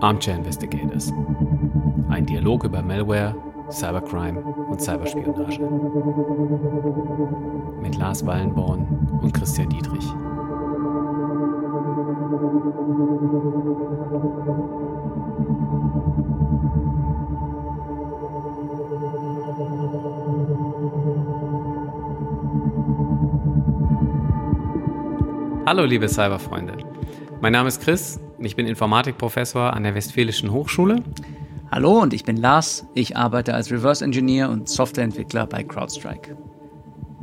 Armchair Investigators. Ein Dialog über Malware, Cybercrime und Cyberspionage. Mit Lars Wallenborn und Christian Dietrich. Hallo liebe Cyberfreunde. Mein Name ist Chris und ich bin Informatikprofessor an der Westfälischen Hochschule. Hallo und ich bin Lars. Ich arbeite als Reverse Engineer und Softwareentwickler bei CrowdStrike.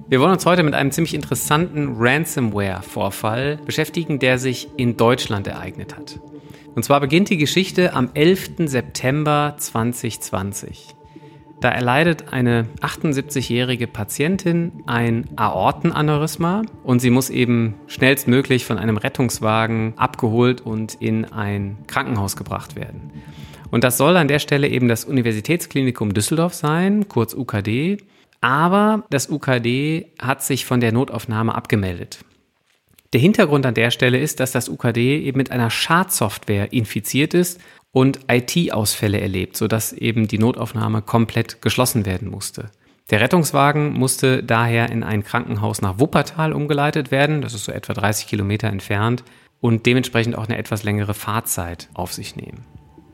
Wir wollen uns heute mit einem ziemlich interessanten Ransomware-Vorfall beschäftigen, der sich in Deutschland ereignet hat. Und zwar beginnt die Geschichte am 11. September 2020. Da erleidet eine 78-jährige Patientin ein Aortenaneurysma und sie muss eben schnellstmöglich von einem Rettungswagen abgeholt und in ein Krankenhaus gebracht werden. Und das soll an der Stelle eben das Universitätsklinikum Düsseldorf sein, kurz UKD. Aber das UKD hat sich von der Notaufnahme abgemeldet. Der Hintergrund an der Stelle ist, dass das UKD eben mit einer Schadsoftware infiziert ist und IT-Ausfälle erlebt, sodass eben die Notaufnahme komplett geschlossen werden musste. Der Rettungswagen musste daher in ein Krankenhaus nach Wuppertal umgeleitet werden, das ist so etwa 30 Kilometer entfernt, und dementsprechend auch eine etwas längere Fahrzeit auf sich nehmen.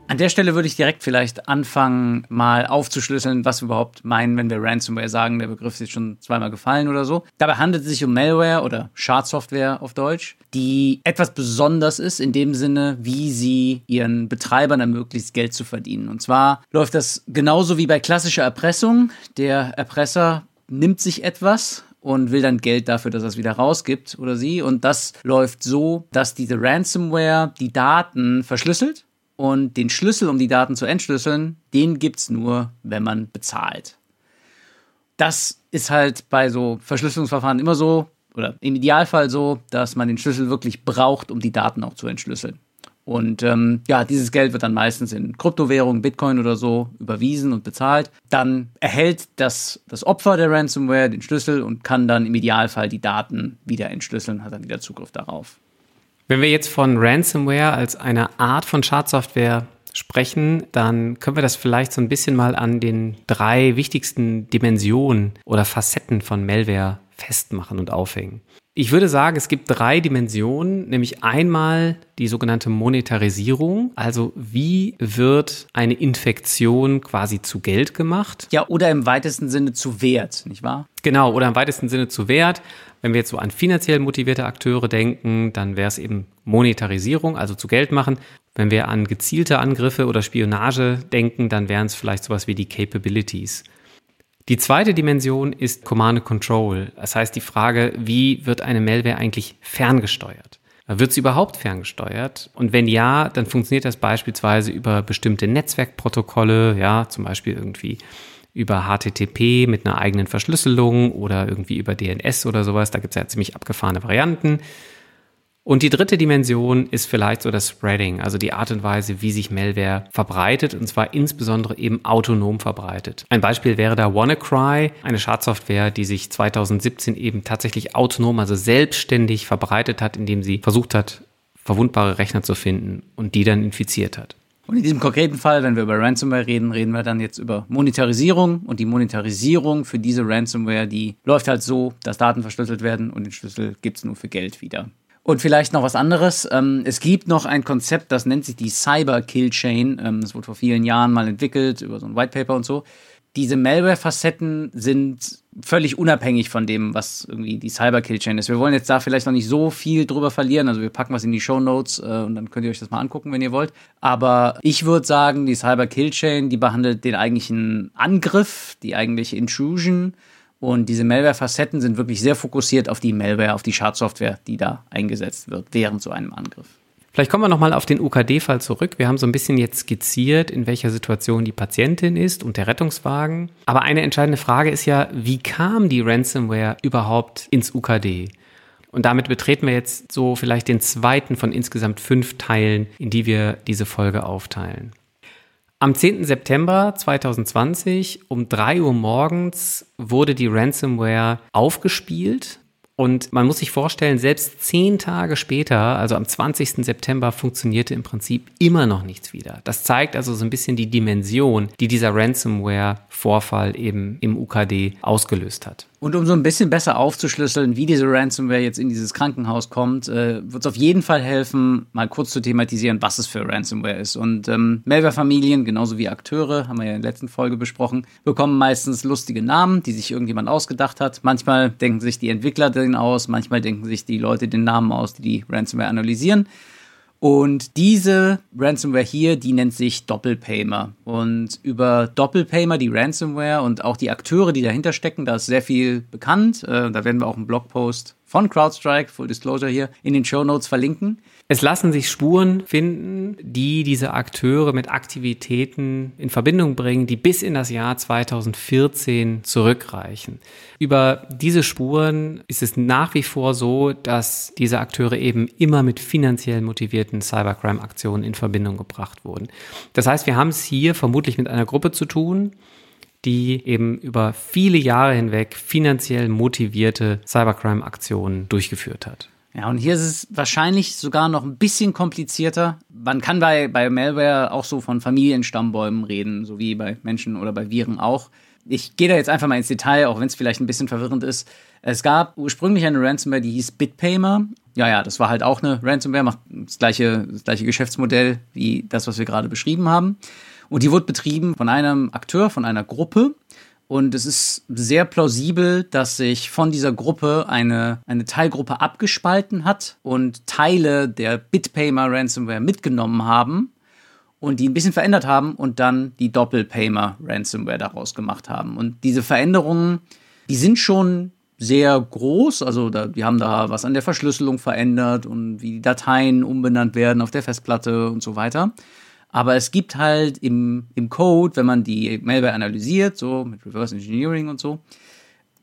An der Stelle würde ich direkt vielleicht anfangen, mal aufzuschlüsseln, was wir überhaupt meinen, wenn wir Ransomware sagen. Der Begriff ist jetzt schon zweimal gefallen oder so. Dabei handelt es sich um Malware oder Schadsoftware auf Deutsch, die etwas besonders ist in dem Sinne, wie sie ihren Betreibern ermöglicht, Geld zu verdienen. Und zwar läuft das genauso wie bei klassischer Erpressung. Der Erpresser nimmt sich etwas, und will dann Geld dafür, dass er es wieder rausgibt oder sie. Und das läuft so, dass diese Ransomware die Daten verschlüsselt und den Schlüssel, um die Daten zu entschlüsseln, den gibt es nur, wenn man bezahlt. Das ist halt bei so Verschlüsselungsverfahren immer so, oder im Idealfall so, dass man den Schlüssel wirklich braucht, um die Daten auch zu entschlüsseln. Und ähm, ja, dieses Geld wird dann meistens in Kryptowährungen, Bitcoin oder so überwiesen und bezahlt. Dann erhält das, das Opfer der Ransomware den Schlüssel und kann dann im Idealfall die Daten wieder entschlüsseln, hat dann wieder Zugriff darauf. Wenn wir jetzt von Ransomware als einer Art von Schadsoftware sprechen, dann können wir das vielleicht so ein bisschen mal an den drei wichtigsten Dimensionen oder Facetten von Malware festmachen und aufhängen. Ich würde sagen, es gibt drei Dimensionen, nämlich einmal die sogenannte Monetarisierung, also wie wird eine Infektion quasi zu Geld gemacht? Ja, oder im weitesten Sinne zu Wert, nicht wahr? Genau, oder im weitesten Sinne zu Wert. Wenn wir jetzt so an finanziell motivierte Akteure denken, dann wäre es eben Monetarisierung, also zu Geld machen. Wenn wir an gezielte Angriffe oder Spionage denken, dann wären es vielleicht sowas wie die Capabilities. Die zweite Dimension ist Command and Control. Das heißt die Frage, wie wird eine Malware eigentlich ferngesteuert? Wird sie überhaupt ferngesteuert? Und wenn ja, dann funktioniert das beispielsweise über bestimmte Netzwerkprotokolle, ja, zum Beispiel irgendwie über HTTP mit einer eigenen Verschlüsselung oder irgendwie über DNS oder sowas. Da gibt es ja ziemlich abgefahrene Varianten. Und die dritte Dimension ist vielleicht so das Spreading, also die Art und Weise, wie sich Malware verbreitet und zwar insbesondere eben autonom verbreitet. Ein Beispiel wäre da WannaCry, eine Schadsoftware, die sich 2017 eben tatsächlich autonom, also selbstständig verbreitet hat, indem sie versucht hat, verwundbare Rechner zu finden und die dann infiziert hat. Und in diesem konkreten Fall, wenn wir über Ransomware reden, reden wir dann jetzt über Monetarisierung. Und die Monetarisierung für diese Ransomware, die läuft halt so, dass Daten verschlüsselt werden und den Schlüssel gibt es nur für Geld wieder. Und vielleicht noch was anderes. Ähm, es gibt noch ein Konzept, das nennt sich die Cyber Kill Chain. Ähm, das wurde vor vielen Jahren mal entwickelt über so ein White Paper und so. Diese Malware-Facetten sind völlig unabhängig von dem, was irgendwie die Cyber Kill Chain ist. Wir wollen jetzt da vielleicht noch nicht so viel drüber verlieren. Also wir packen was in die Show Notes äh, und dann könnt ihr euch das mal angucken, wenn ihr wollt. Aber ich würde sagen, die Cyber Kill Chain, die behandelt den eigentlichen Angriff, die eigentliche Intrusion und diese Malware-Facetten sind wirklich sehr fokussiert auf die Malware, auf die Schadsoftware, die da eingesetzt wird während so einem Angriff. Vielleicht kommen wir nochmal auf den UKD-Fall zurück. Wir haben so ein bisschen jetzt skizziert, in welcher Situation die Patientin ist und der Rettungswagen. Aber eine entscheidende Frage ist ja, wie kam die Ransomware überhaupt ins UKD? Und damit betreten wir jetzt so vielleicht den zweiten von insgesamt fünf Teilen, in die wir diese Folge aufteilen. Am 10. September 2020 um 3 Uhr morgens wurde die Ransomware aufgespielt Und man muss sich vorstellen, selbst zehn Tage später, also am 20. September, funktionierte im Prinzip immer noch nichts wieder. Das zeigt also so ein bisschen die Dimension, die dieser Ransomware-Vorfall eben im UKD ausgelöst hat. Und um so ein bisschen besser aufzuschlüsseln, wie diese Ransomware jetzt in dieses Krankenhaus kommt, äh, wird es auf jeden Fall helfen, mal kurz zu thematisieren, was es für Ransomware ist. Und ähm, Malware-Familien, genauso wie Akteure, haben wir ja in der letzten Folge besprochen, bekommen meistens lustige Namen, die sich irgendjemand ausgedacht hat. Manchmal denken sich die Entwickler den aus, manchmal denken sich die Leute den Namen aus, die die Ransomware analysieren. Und diese Ransomware hier, die nennt sich Doppelpaymer. Und über Doppelpaymer, die Ransomware und auch die Akteure, die dahinter stecken, da ist sehr viel bekannt. Äh, da werden wir auch einen Blogpost von CrowdStrike, Full Disclosure hier, in den Show Notes verlinken. Es lassen sich Spuren finden, die diese Akteure mit Aktivitäten in Verbindung bringen, die bis in das Jahr 2014 zurückreichen. Über diese Spuren ist es nach wie vor so, dass diese Akteure eben immer mit finanziell motivierten Cybercrime-Aktionen in Verbindung gebracht wurden. Das heißt, wir haben es hier vermutlich mit einer Gruppe zu tun, die eben über viele Jahre hinweg finanziell motivierte Cybercrime-Aktionen durchgeführt hat. Ja, und hier ist es wahrscheinlich sogar noch ein bisschen komplizierter. Man kann bei, bei Malware auch so von Familienstammbäumen reden, so wie bei Menschen oder bei Viren auch. Ich gehe da jetzt einfach mal ins Detail, auch wenn es vielleicht ein bisschen verwirrend ist. Es gab ursprünglich eine Ransomware, die hieß BitPaymer. Ja, ja, das war halt auch eine Ransomware, macht das gleiche, das gleiche Geschäftsmodell wie das, was wir gerade beschrieben haben. Und die wurde betrieben von einem Akteur, von einer Gruppe. Und es ist sehr plausibel, dass sich von dieser Gruppe eine, eine Teilgruppe abgespalten hat und Teile der Bitpaymer Ransomware mitgenommen haben und die ein bisschen verändert haben und dann die Doppelpaymer Ransomware daraus gemacht haben. Und diese Veränderungen, die sind schon sehr groß, also da, die haben da was an der Verschlüsselung verändert und wie die Dateien umbenannt werden auf der Festplatte und so weiter. Aber es gibt halt im, im Code, wenn man die Malware analysiert, so mit Reverse Engineering und so,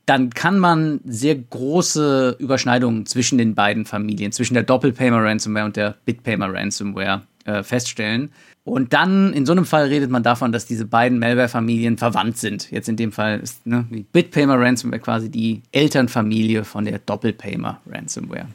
dann kann man sehr große Überschneidungen zwischen den beiden Familien, zwischen der Doppelpaymer Ransomware und der Bitpaymer Ransomware äh, feststellen. Und dann, in so einem Fall redet man davon, dass diese beiden Malware-Familien verwandt sind. Jetzt in dem Fall ist ne, die Bitpaymer Ransomware quasi die Elternfamilie von der Doppelpaymer Ransomware.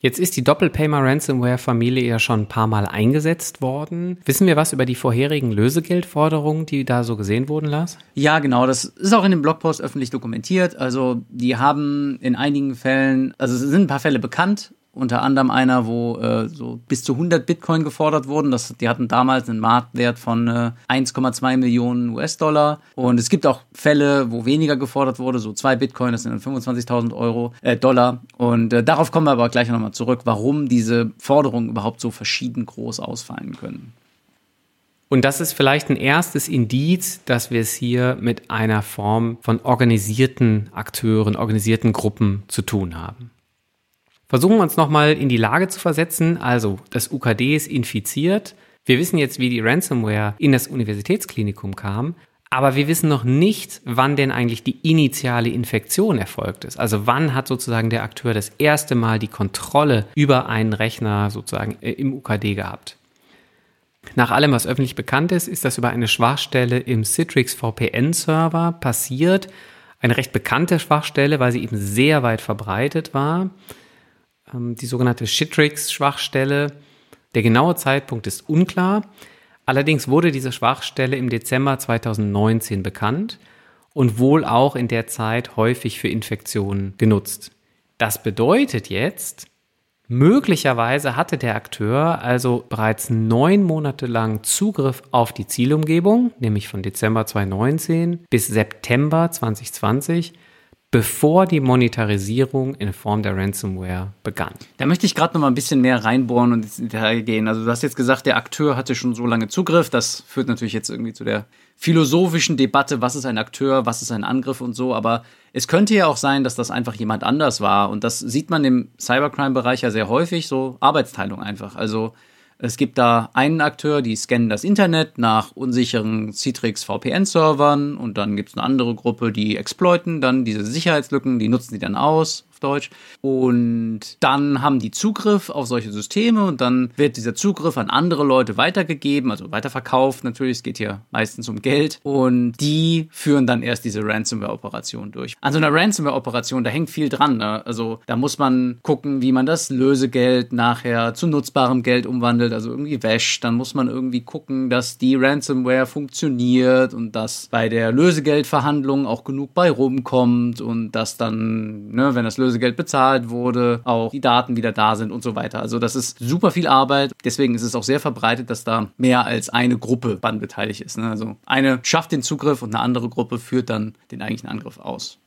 Jetzt ist die Doppelpaymer Ransomware Familie ja schon ein paar Mal eingesetzt worden. Wissen wir was über die vorherigen Lösegeldforderungen, die da so gesehen wurden, Lars? Ja, genau. Das ist auch in dem Blogpost öffentlich dokumentiert. Also, die haben in einigen Fällen, also es sind ein paar Fälle bekannt, unter anderem einer, wo äh, so bis zu 100 Bitcoin gefordert wurden. Das, die hatten damals einen Marktwert von äh, 1,2 Millionen US-Dollar. Und es gibt auch Fälle, wo weniger gefordert wurde, so zwei Bitcoin, das sind dann 25.000 Euro, äh, Dollar. Und äh, darauf kommen wir aber gleich nochmal zurück, warum diese Forderungen überhaupt so verschieden groß ausfallen können. Und das ist vielleicht ein erstes Indiz, dass wir es hier mit einer Form von organisierten Akteuren, organisierten Gruppen zu tun haben. Versuchen wir uns nochmal in die Lage zu versetzen. Also, das UKD ist infiziert. Wir wissen jetzt, wie die Ransomware in das Universitätsklinikum kam. Aber wir wissen noch nicht, wann denn eigentlich die initiale Infektion erfolgt ist. Also wann hat sozusagen der Akteur das erste Mal die Kontrolle über einen Rechner sozusagen äh, im UKD gehabt. Nach allem, was öffentlich bekannt ist, ist das über eine Schwachstelle im Citrix VPN-Server passiert. Eine recht bekannte Schwachstelle, weil sie eben sehr weit verbreitet war. Ähm, die sogenannte Shitrix-Schwachstelle. Der genaue Zeitpunkt ist unklar. Allerdings wurde diese Schwachstelle im Dezember 2019 bekannt und wohl auch in der Zeit häufig für Infektionen genutzt. Das bedeutet jetzt, möglicherweise hatte der Akteur also bereits neun Monate lang Zugriff auf die Zielumgebung, nämlich von Dezember 2019 bis September 2020 bevor die Monetarisierung in Form der Ransomware begann. Da möchte ich gerade noch mal ein bisschen mehr reinbohren und ins Detail gehen. Also du hast jetzt gesagt, der Akteur hatte schon so lange Zugriff. Das führt natürlich jetzt irgendwie zu der philosophischen Debatte, was ist ein Akteur, was ist ein Angriff und so. Aber es könnte ja auch sein, dass das einfach jemand anders war. Und das sieht man im Cybercrime-Bereich ja sehr häufig, so Arbeitsteilung einfach. Also es gibt da einen Akteur, die scannen das Internet nach unsicheren Citrix VPN-Servern und dann gibt es eine andere Gruppe, die exploiten dann diese Sicherheitslücken, die nutzen die dann aus, auf Deutsch. Und dann haben die Zugriff auf solche Systeme und dann wird dieser Zugriff an andere Leute weitergegeben, also weiterverkauft natürlich. Es geht hier meistens um Geld. Und die führen dann erst diese Ransomware-Operation durch. An so einer Ransomware-Operation, da hängt viel dran. Ne? Also da muss man gucken, wie man das Lösegeld nachher zu nutzbarem Geld umwandelt, also irgendwie wäscht. Dann muss man irgendwie gucken, dass die Ransomware funktioniert und dass bei der Lösegeldverhandlung auch genug bei rumkommt und dass dann, ne, wenn das Lösegeld bezahlt wurde, auch die Daten wieder da sind und so weiter. Also das ist super viel Arbeit. Deswegen ist es auch sehr verbreitet, dass da mehr als eine Gruppe dann beteiligt ist. Ne? Also eine schafft den Zugriff und eine andere Gruppe führt dann den eigentlichen Angriff aus.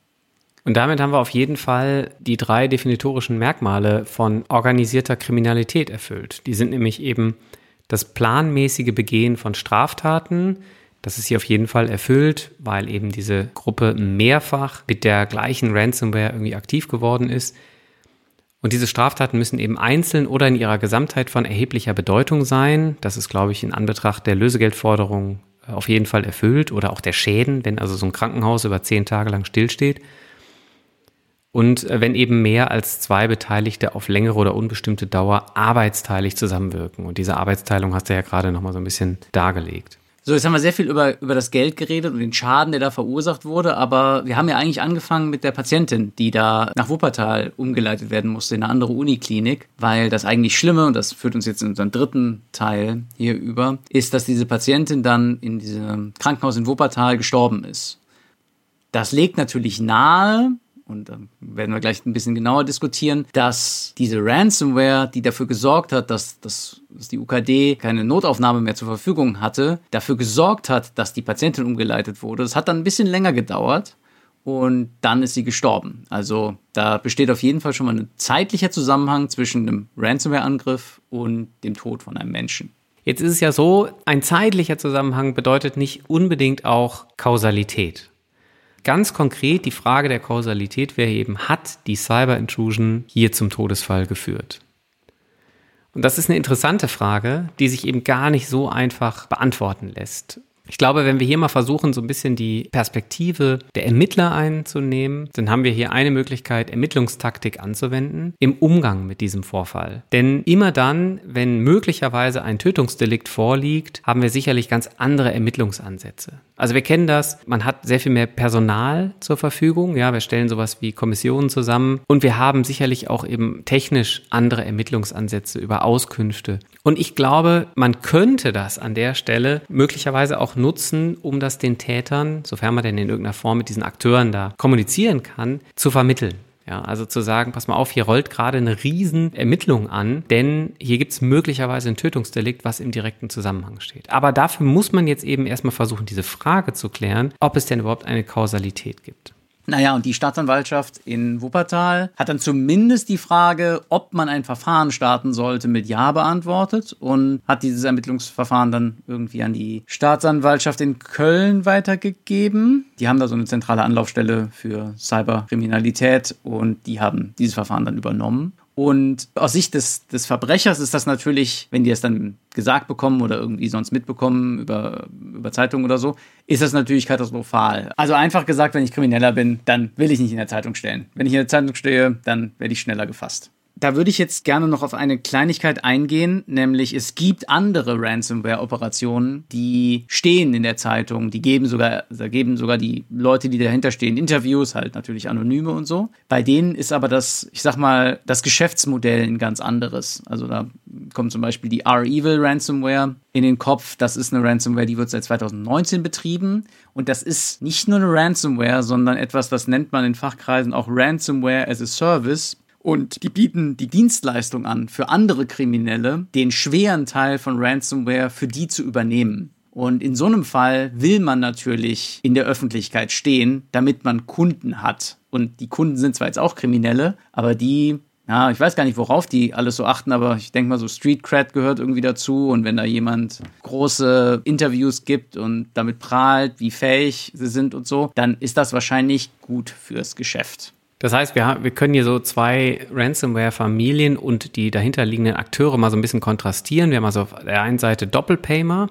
Und damit haben wir auf jeden Fall die drei definitorischen Merkmale von organisierter Kriminalität erfüllt. Die sind nämlich eben das planmäßige Begehen von Straftaten, das ist hier auf jeden Fall erfüllt, weil eben diese Gruppe mehrfach mit der gleichen Ransomware irgendwie aktiv geworden ist. Und diese Straftaten müssen eben einzeln oder in ihrer Gesamtheit von erheblicher Bedeutung sein. Das ist, glaube ich, in Anbetracht der Lösegeldforderung äh, auf jeden Fall erfüllt oder auch der Schäden, wenn also so ein Krankenhaus über zehn Tage lang stillsteht. Und äh, wenn eben mehr als zwei Beteiligte auf längere oder unbestimmte Dauer arbeitsteilig zusammenwirken. Und diese Arbeitsteilung hast du ja gerade nochmal so ein bisschen dargelegt. So, jetzt haben wir sehr viel über, über das Geld geredet und den Schaden, der da verursacht wurde, aber wir haben ja eigentlich angefangen mit der Patientin, die da nach Wuppertal umgeleitet werden musste in eine andere Uniklinik, weil das eigentlich Schlimme, und das führt uns jetzt in unseren dritten Teil hier über, ist, dass diese Patientin dann in diesem Krankenhaus in Wuppertal gestorben ist. Das legt natürlich nahe, und da werden wir gleich ein bisschen genauer diskutieren, dass diese Ransomware, die dafür gesorgt hat, dass, dass, die UKD keine Notaufnahme mehr zur Verfügung hatte, dafür gesorgt hat, dass die Patientin umgeleitet wurde. Das hat dann ein bisschen länger gedauert und dann ist sie gestorben. Also da besteht auf jeden Fall schon mal ein zeitlicher Zusammenhang zwischen einem Ransomware-Angriff und dem Tod von einem Menschen. Jetzt ist es ja so, ein zeitlicher Zusammenhang bedeutet nicht unbedingt auch Kausalität. Ganz konkret die Frage der Kausalität wäre eben, hat die Cyber Intrusion hier zum Todesfall geführt? Und das ist eine interessante Frage, die sich eben gar nicht so einfach beantworten lässt. Ich glaube, wenn wir hier mal versuchen, so ein bisschen die Perspektive der Ermittler einzunehmen, dann haben wir hier eine Möglichkeit, Ermittlungstaktik anzuwenden im Umgang mit diesem Vorfall. Denn immer dann, wenn möglicherweise ein Tötungsdelikt vorliegt, haben wir sicherlich ganz andere Ermittlungsansätze. Also wir kennen das, man hat sehr viel mehr Personal zur Verfügung, ja, wir stellen sowas wie Kommissionen zusammen und wir haben sicherlich auch eben technisch andere Ermittlungsansätze über Auskünfte. Und ich glaube, man könnte das an der Stelle möglicherweise auch nutzen, um das den Tätern, sofern man denn in irgendeiner Form mit diesen Akteuren da kommunizieren kann, zu vermitteln. Ja, also zu sagen, pass mal auf, hier rollt gerade eine riesen Ermittlung an, denn hier gibt es möglicherweise ein Tötungsdelikt, was im direkten Zusammenhang steht. Aber dafür muss man jetzt eben erstmal versuchen, diese Frage zu klären, ob es denn überhaupt eine Kausalität gibt. Naja, und die Staatsanwaltschaft in Wuppertal hat dann zumindest die Frage, ob man ein Verfahren starten sollte, mit Ja beantwortet und hat dieses Ermittlungsverfahren dann irgendwie an die Staatsanwaltschaft in Köln weitergegeben. Die haben da so eine zentrale Anlaufstelle für Cyberkriminalität und die haben dieses Verfahren dann übernommen. Und aus Sicht des, des Verbrechers ist das natürlich, wenn die es dann gesagt bekommen oder irgendwie sonst mitbekommen über, über Zeitungen oder so, ist das natürlich katastrophal. Also einfach gesagt, wenn ich Krimineller bin, dann will ich nicht in der Zeitung stellen. Wenn ich in der Zeitung stehe, dann werde ich schneller gefasst. Da würde ich jetzt gerne noch auf eine Kleinigkeit eingehen, nämlich es gibt andere Ransomware-Operationen, die stehen in der Zeitung, die geben sogar, da geben sogar die Leute, die dahinter stehen, Interviews, halt natürlich anonyme und so. Bei denen ist aber das, ich sag mal, das Geschäftsmodell ein ganz anderes. Also da kommt zum Beispiel die R-Evil Ransomware in den Kopf. Das ist eine Ransomware, die wird seit 2019 betrieben. Und das ist nicht nur eine Ransomware, sondern etwas, das nennt man in Fachkreisen auch Ransomware as a Service. Und die bieten die Dienstleistung an, für andere Kriminelle den schweren Teil von Ransomware für die zu übernehmen. Und in so einem Fall will man natürlich in der Öffentlichkeit stehen, damit man Kunden hat. Und die Kunden sind zwar jetzt auch Kriminelle, aber die, ja, ich weiß gar nicht, worauf die alles so achten, aber ich denke mal, so Street Cred gehört irgendwie dazu. Und wenn da jemand große Interviews gibt und damit prahlt, wie fähig sie sind und so, dann ist das wahrscheinlich gut fürs Geschäft. Das heißt, wir, haben, wir können hier so zwei Ransomware-Familien und die dahinterliegenden Akteure mal so ein bisschen kontrastieren. Wir haben also auf der einen Seite Doppelpaymer,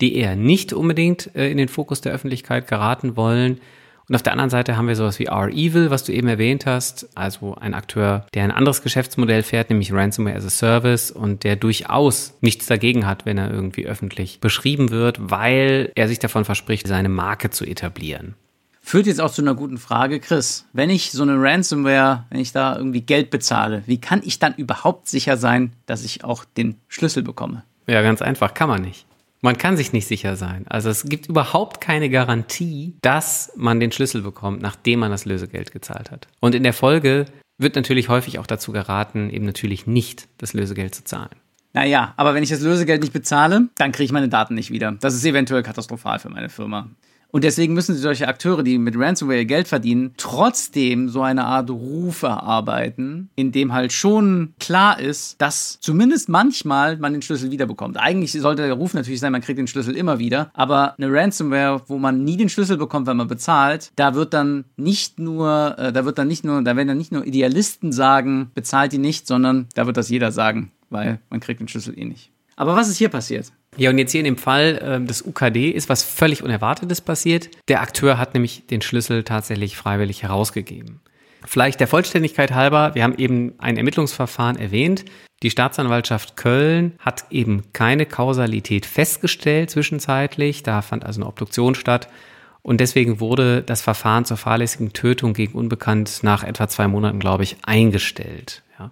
die eher nicht unbedingt äh, in den Fokus der Öffentlichkeit geraten wollen. Und auf der anderen Seite haben wir sowas wie R-Evil, was du eben erwähnt hast, also ein Akteur, der ein anderes Geschäftsmodell fährt, nämlich Ransomware as a Service und der durchaus nichts dagegen hat, wenn er irgendwie öffentlich beschrieben wird, weil er sich davon verspricht, seine Marke zu etablieren. Führt jetzt auch zu einer guten Frage, Chris. Wenn ich so eine Ransomware, wenn ich da irgendwie Geld bezahle, wie kann ich dann überhaupt sicher sein, dass ich auch den Schlüssel bekomme? Ja, ganz einfach, kann man nicht. Man kann sich nicht sicher sein. Also es gibt überhaupt keine Garantie, dass man den Schlüssel bekommt, nachdem man das Lösegeld gezahlt hat. Und in der Folge wird natürlich häufig auch dazu geraten, eben natürlich nicht das Lösegeld zu zahlen. Naja, aber wenn ich das Lösegeld nicht bezahle, dann kriege ich meine Daten nicht wieder. Das ist eventuell katastrophal für meine Firma. Und deswegen müssen solche Akteure, die mit Ransomware Geld verdienen, trotzdem so eine Art Ruf erarbeiten, in dem halt schon klar ist, dass zumindest manchmal man den Schlüssel wiederbekommt. Eigentlich sollte der Ruf natürlich sein, man kriegt den Schlüssel immer wieder, aber eine Ransomware, wo man nie den Schlüssel bekommt, wenn man bezahlt, da wird dann nicht nur, äh, da wird dann nicht nur, da werden dann nicht nur Idealisten sagen, bezahlt die nicht, sondern da wird das jeder sagen, weil man kriegt den Schlüssel eh nicht. Aber was ist hier passiert? Ja, und jetzt hier in dem Fall äh, des UKD ist was völlig Unerwartetes passiert. Der Akteur hat nämlich den Schlüssel tatsächlich freiwillig herausgegeben. Vielleicht der Vollständigkeit halber, wir haben eben ein Ermittlungsverfahren erwähnt. Die Staatsanwaltschaft Köln hat eben keine Kausalität festgestellt zwischenzeitlich. Da fand also eine Obduktion statt. Und deswegen wurde das Verfahren zur fahrlässigen Tötung gegen Unbekannt nach etwa zwei Monaten, glaube ich, eingestellt. Ja.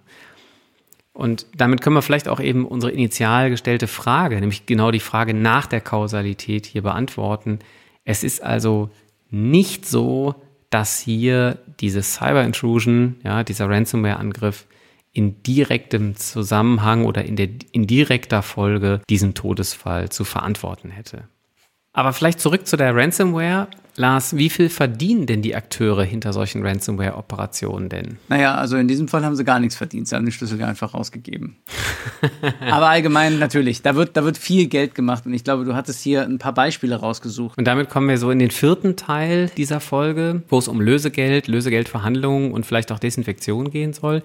Und damit können wir vielleicht auch eben unsere initial gestellte Frage, nämlich genau die Frage nach der Kausalität hier beantworten. Es ist also nicht so, dass hier diese Cyber Intrusion, ja, dieser Ransomware-Angriff in direktem Zusammenhang oder in, der, in direkter Folge diesen Todesfall zu verantworten hätte. Aber vielleicht zurück zu der Ransomware. Lars, wie viel verdienen denn die Akteure hinter solchen Ransomware-Operationen denn? Naja, also in diesem Fall haben sie gar nichts verdient. Sie haben den Schlüssel einfach rausgegeben. Aber allgemein natürlich, da wird, da wird viel Geld gemacht und ich glaube, du hattest hier ein paar Beispiele rausgesucht. Und damit kommen wir so in den vierten Teil dieser Folge, wo es um Lösegeld, Lösegeldverhandlungen und vielleicht auch Desinfektion gehen soll.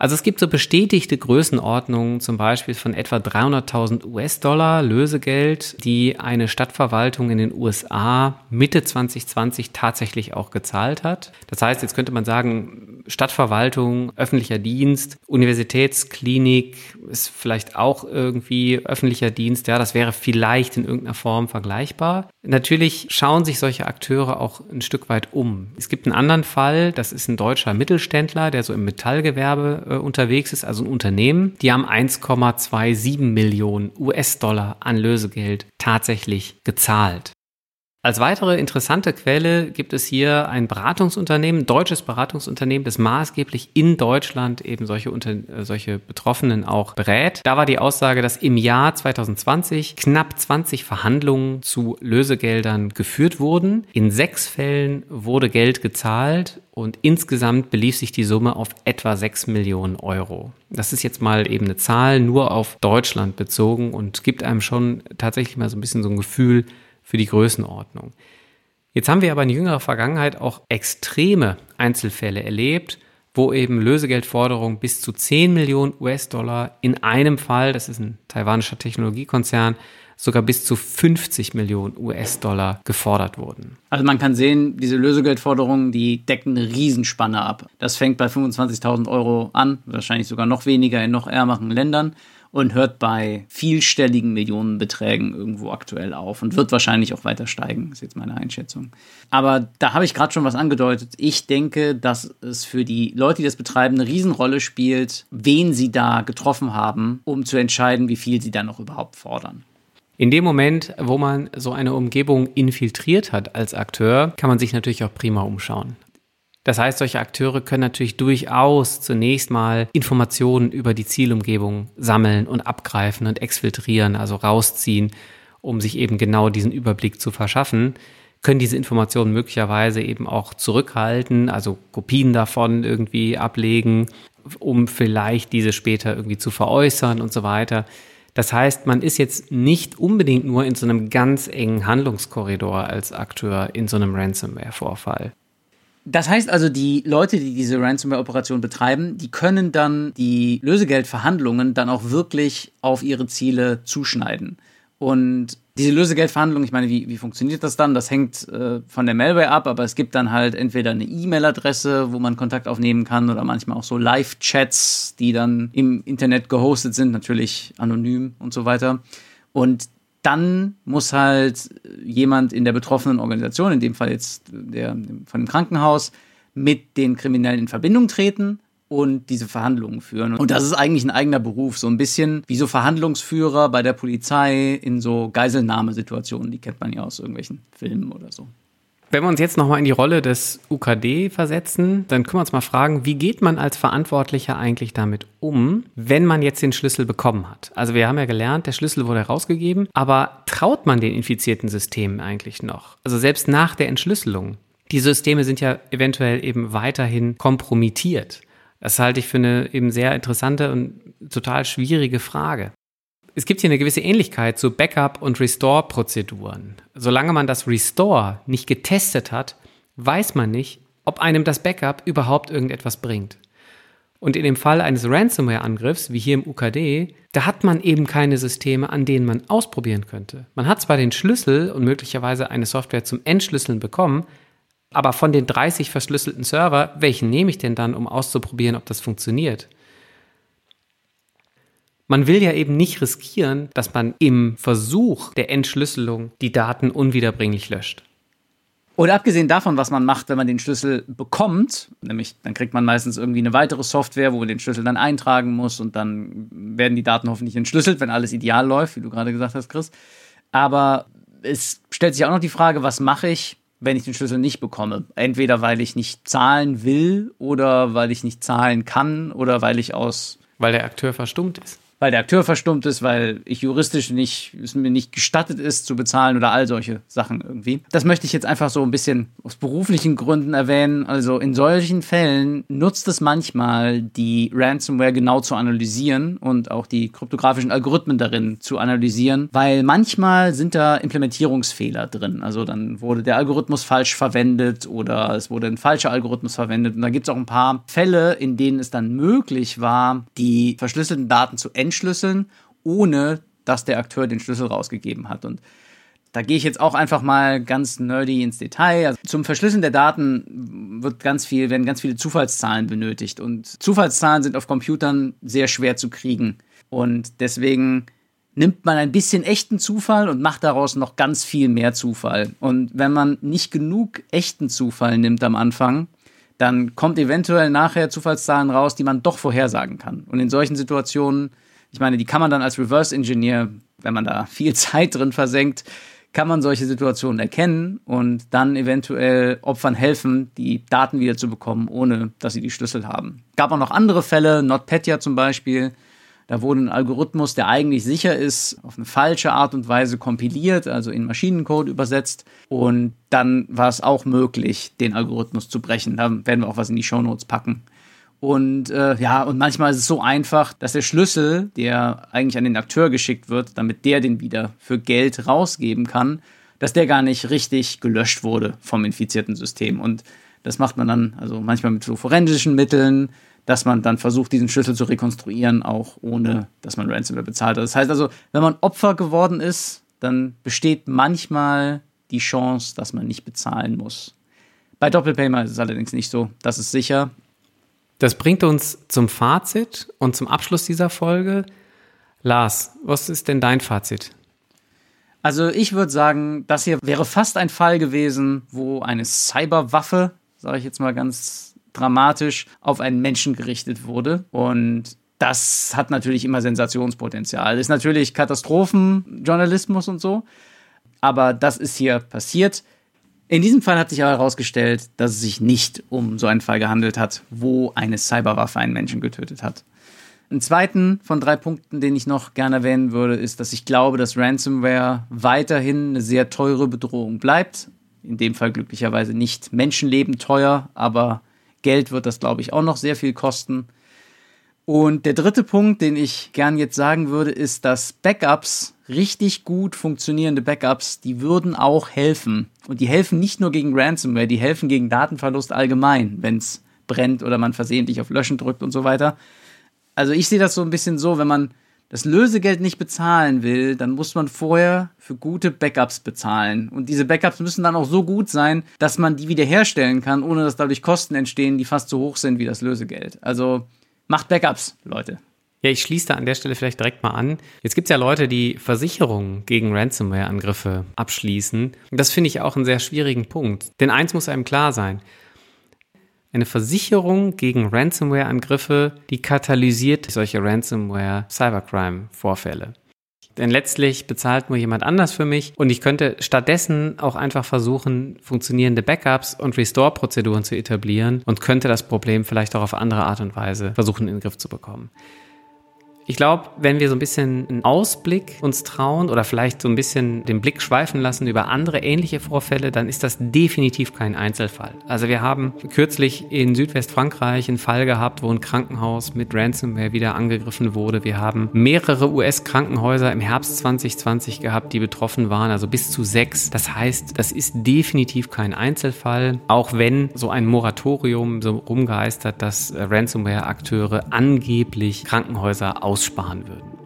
Also es gibt so bestätigte Größenordnungen, zum Beispiel von etwa 300.000 US-Dollar Lösegeld, die eine Stadtverwaltung in den USA Mitte 2020 tatsächlich auch gezahlt hat. Das heißt, jetzt könnte man sagen, Stadtverwaltung, öffentlicher Dienst, Universitätsklinik ist vielleicht auch irgendwie öffentlicher Dienst. Ja, das wäre vielleicht in irgendeiner Form vergleichbar. Natürlich schauen sich solche Akteure auch ein Stück weit um. Es gibt einen anderen Fall, das ist ein deutscher Mittelständler, der so im Metallgewerbe äh, unterwegs ist, also ein Unternehmen. Die haben 1,27 Millionen US-Dollar an Lösegeld tatsächlich gezahlt. Als weitere interessante Quelle gibt es hier ein Beratungsunternehmen, deutsches Beratungsunternehmen, das maßgeblich in Deutschland eben solche, Unter äh, solche Betroffenen auch berät. Da war die Aussage, dass im Jahr 2020 knapp 20 Verhandlungen zu Lösegeldern geführt wurden. In sechs Fällen wurde Geld gezahlt und insgesamt belief sich die Summe auf etwa 6 Millionen Euro. Das ist jetzt mal eben eine Zahl nur auf Deutschland bezogen und gibt einem schon tatsächlich mal so ein bisschen so ein Gefühl, für die Größenordnung. Jetzt haben wir aber in jüngerer Vergangenheit auch extreme Einzelfälle erlebt, wo eben Lösegeldforderungen bis zu 10 Millionen US-Dollar in einem Fall, das ist ein taiwanischer Technologiekonzern, sogar bis zu 50 Millionen US-Dollar gefordert wurden. Also man kann sehen, diese Lösegeldforderungen, die decken eine Riesenspanne ab. Das fängt bei 25.000 Euro an, wahrscheinlich sogar noch weniger in noch ärmeren Ländern und hört bei vielstelligen Millionenbeträgen irgendwo aktuell auf und wird wahrscheinlich auch weiter steigen, ist jetzt meine Einschätzung. Aber da habe ich gerade schon was angedeutet. Ich denke, dass es für die Leute, die das betreiben, eine Riesenrolle spielt, wen sie da getroffen haben, um zu entscheiden, wie viel sie dann noch überhaupt fordern. In dem Moment, wo man so eine Umgebung infiltriert hat als Akteur, kann man sich natürlich auch prima umschauen. Das heißt, solche Akteure können natürlich durchaus zunächst mal Informationen über die Zielumgebung sammeln und abgreifen und exfiltrieren, also rausziehen, um sich eben genau diesen Überblick zu verschaffen, können diese Informationen möglicherweise eben auch zurückhalten, also Kopien davon irgendwie ablegen, um vielleicht diese später irgendwie zu veräußern und so weiter. Das heißt, man ist jetzt nicht unbedingt nur in so einem ganz engen Handlungskorridor als Akteur in so einem Ransomware-Vorfall. Das heißt also, die Leute, die diese Ransomware-Operation betreiben, die können dann die Lösegeldverhandlungen dann auch wirklich auf ihre Ziele zuschneiden. Und diese Lösegeldverhandlung, ich meine, wie, wie funktioniert das dann? Das hängt äh, von der Malware ab, aber es gibt dann halt entweder eine E-Mail-Adresse, wo man Kontakt aufnehmen kann oder manchmal auch so Live-Chats, die dann im Internet gehostet sind, natürlich anonym und so weiter. Und dann muss halt jemand in der betroffenen Organisation, in dem Fall jetzt der von dem Krankenhaus, mit den Kriminellen in Verbindung treten und diese Verhandlungen führen. Und das ist eigentlich ein eigener Beruf, so ein bisschen wie so Verhandlungsführer bei der Polizei in so Geiselnahmesituationen, die kennt man ja aus irgendwelchen Filmen oder so. Wenn wir uns jetzt nochmal in die Rolle des UKD versetzen, dann können wir uns mal fragen, wie geht man als Verantwortlicher eigentlich damit um, wenn man jetzt den Schlüssel bekommen hat? Also wir haben ja gelernt, der Schlüssel wurde herausgegeben, aber traut man den infizierten Systemen eigentlich noch? Also selbst nach der Entschlüsselung. Die Systeme sind ja eventuell eben weiterhin kompromittiert. Das halte ich für eine eben sehr interessante und total schwierige Frage. Es gibt hier eine gewisse Ähnlichkeit zu Backup- und Restore-Prozeduren. Solange man das Restore nicht getestet hat, weiß man nicht, ob einem das Backup überhaupt irgendetwas bringt. Und in dem Fall eines Ransomware-Angriffs, wie hier im UKD, da hat man eben keine Systeme, an denen man ausprobieren könnte. Man hat zwar den Schlüssel und möglicherweise eine Software zum Entschlüsseln bekommen, aber von den 30 verschlüsselten Server, welchen nehme ich denn dann, um auszuprobieren, ob das funktioniert? Man will ja eben nicht riskieren, dass man im Versuch der Entschlüsselung die Daten unwiederbringlich löscht. Oder abgesehen davon, was man macht, wenn man den Schlüssel bekommt, nämlich dann kriegt man meistens irgendwie eine weitere Software, wo man den Schlüssel dann eintragen muss und dann werden die Daten hoffentlich entschlüsselt, wenn alles ideal läuft, wie du gerade gesagt hast, Chris. Aber es stellt sich auch noch die Frage, was mache ich, wenn ich den Schlüssel nicht bekomme. Entweder weil ich nicht zahlen will oder weil ich nicht zahlen kann oder weil ich aus. Weil der Akteur verstummt ist weil der Akteur verstummt ist, weil ich juristisch nicht, es mir nicht gestattet ist zu bezahlen oder all solche Sachen irgendwie. Das möchte ich jetzt einfach so ein bisschen aus beruflichen Gründen erwähnen. Also in solchen Fällen nutzt es manchmal, die Ransomware genau zu analysieren und auch die kryptografischen Algorithmen darin zu analysieren, weil manchmal sind da Implementierungsfehler drin. Also dann wurde der Algorithmus falsch verwendet oder es wurde ein falscher Algorithmus verwendet. Und da gibt es auch ein paar Fälle, in denen es dann möglich war, die verschlüsselten Daten zu ändern entschlüsseln, ohne dass der Akteur den Schlüssel rausgegeben hat. Und da gehe ich jetzt auch einfach mal ganz nerdy ins Detail. Also zum Verschlüsseln der Daten wird ganz viel, werden ganz viele Zufallszahlen benötigt. Und Zufallszahlen sind auf Computern sehr schwer zu kriegen. Und deswegen nimmt man ein bisschen echten Zufall und macht daraus noch ganz viel mehr Zufall. Und wenn man nicht genug echten Zufall nimmt am Anfang, dann kommt eventuell nachher Zufallszahlen raus, die man doch vorhersagen kann. Und in solchen Situationen ich meine, die kann man dann als Reverse Engineer, wenn man da viel Zeit drin versenkt, kann man solche Situationen erkennen und dann eventuell Opfern helfen, die Daten wieder zu bekommen, ohne dass sie die Schlüssel haben. Gab auch noch andere Fälle, NotPetya zum Beispiel. Da wurde ein Algorithmus, der eigentlich sicher ist, auf eine falsche Art und Weise kompiliert, also in Maschinencode übersetzt. Und dann war es auch möglich, den Algorithmus zu brechen. Da werden wir auch was in die Shownotes packen. Und äh, ja, und manchmal ist es so einfach, dass der Schlüssel, der eigentlich an den Akteur geschickt wird, damit der den wieder für Geld rausgeben kann, dass der gar nicht richtig gelöscht wurde vom infizierten System. Und das macht man dann also manchmal mit so forensischen Mitteln, dass man dann versucht, diesen Schlüssel zu rekonstruieren, auch ohne, dass man Ransomware bezahlt hat. Das heißt also, wenn man Opfer geworden ist, dann besteht manchmal die Chance, dass man nicht bezahlen muss. Bei Doppelpayment ist es allerdings nicht so. Das ist sicher. Das bringt uns zum Fazit und zum Abschluss dieser Folge. Lars, was ist denn dein Fazit? Also ich würde sagen, das hier wäre fast ein Fall gewesen, wo eine Cyberwaffe, sage ich jetzt mal ganz dramatisch, auf einen Menschen gerichtet wurde. Und das hat natürlich immer Sensationspotenzial. Ist natürlich Katastrophenjournalismus und so. Aber das ist hier passiert. In diesem Fall hat sich aber herausgestellt, dass es sich nicht um so einen Fall gehandelt hat, wo eine Cyberwaffe einen Menschen getötet hat. Ein zweiten von drei Punkten, den ich noch gerne erwähnen würde, ist, dass ich glaube, dass Ransomware weiterhin eine sehr teure Bedrohung bleibt. In dem Fall glücklicherweise nicht Menschenleben teuer, aber Geld wird das, glaube ich, auch noch sehr viel kosten. Und der dritte Punkt, den ich gern jetzt sagen würde, ist, dass Backups, richtig gut funktionierende Backups, die würden auch helfen. Und die helfen nicht nur gegen Ransomware, die helfen gegen Datenverlust allgemein, wenn es brennt oder man versehentlich auf Löschen drückt und so weiter. Also ich sehe das so ein bisschen so, wenn man das Lösegeld nicht bezahlen will, dann muss man vorher für gute Backups bezahlen. Und diese Backups müssen dann auch so gut sein, dass man die wiederherstellen kann, ohne dass dadurch Kosten entstehen, die fast so hoch sind wie das Lösegeld. Also macht Backups, Leute. Ja, ich schließe da an der Stelle vielleicht direkt mal an. Jetzt gibt es ja Leute, die Versicherungen gegen Ransomware-Angriffe abschließen. Das finde ich auch einen sehr schwierigen Punkt. Denn eins muss einem klar sein. Eine Versicherung gegen Ransomware-Angriffe, die katalysiert solche Ransomware-Cybercrime-Vorfälle. Denn letztlich bezahlt nur jemand anders für mich und ich könnte stattdessen auch einfach versuchen, funktionierende Backups und Restore-Prozeduren zu etablieren und könnte das Problem vielleicht auch auf andere Art und Weise versuchen in den Griff zu bekommen. Ich glaube, wenn wir so ein bisschen einen Ausblick uns trauen oder vielleicht so ein bisschen den Blick schweifen lassen über andere ähnliche Vorfälle, dann ist das definitiv kein Einzelfall. Also wir haben kürzlich in Südwestfrankreich einen Fall gehabt, wo ein Krankenhaus mit Ransomware wieder angegriffen wurde. Wir haben mehrere US-Krankenhäuser im Herbst 2020 gehabt, die betroffen waren, also bis zu sechs. Das heißt, das ist definitiv kein Einzelfall, auch wenn so ein Moratorium so rumgeistert, dass Ransomware-Akteure angeblich Krankenhäuser aus aussparen würden.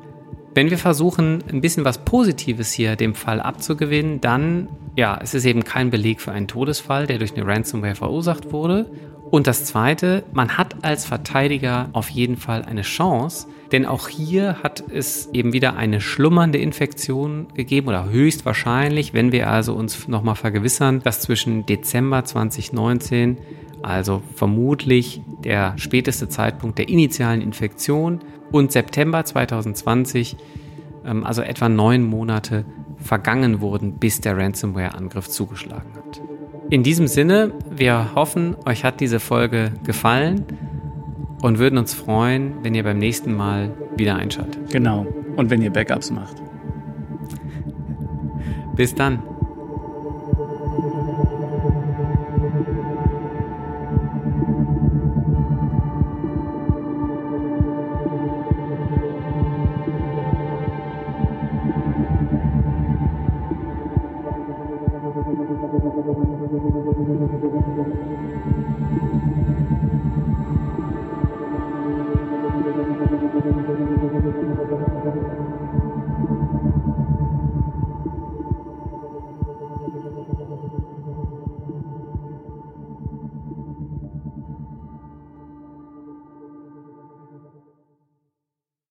Wenn wir versuchen, ein bisschen was Positives hier dem Fall abzugewinnen, dann, ja, es ist eben kein Beleg für einen Todesfall, der durch eine Ransomware verursacht wurde. Und das Zweite, man hat als Verteidiger auf jeden Fall eine Chance, denn auch hier hat es eben wieder eine schlummernde Infektion gegeben oder höchstwahrscheinlich, wenn wir also uns nochmal vergewissern, dass zwischen Dezember 2019, also vermutlich der späteste Zeitpunkt der initialen Infektion, und September 2020, ähm, also etwa neun Monate, vergangen wurden, bis der Ransomware-Angriff zugeschlagen hat. In diesem Sinne, wir hoffen, euch hat diese Folge gefallen und würden uns freuen, wenn ihr beim nächsten Mal wieder einschaltet. Genau. Und wenn ihr Backups macht. Bis dann.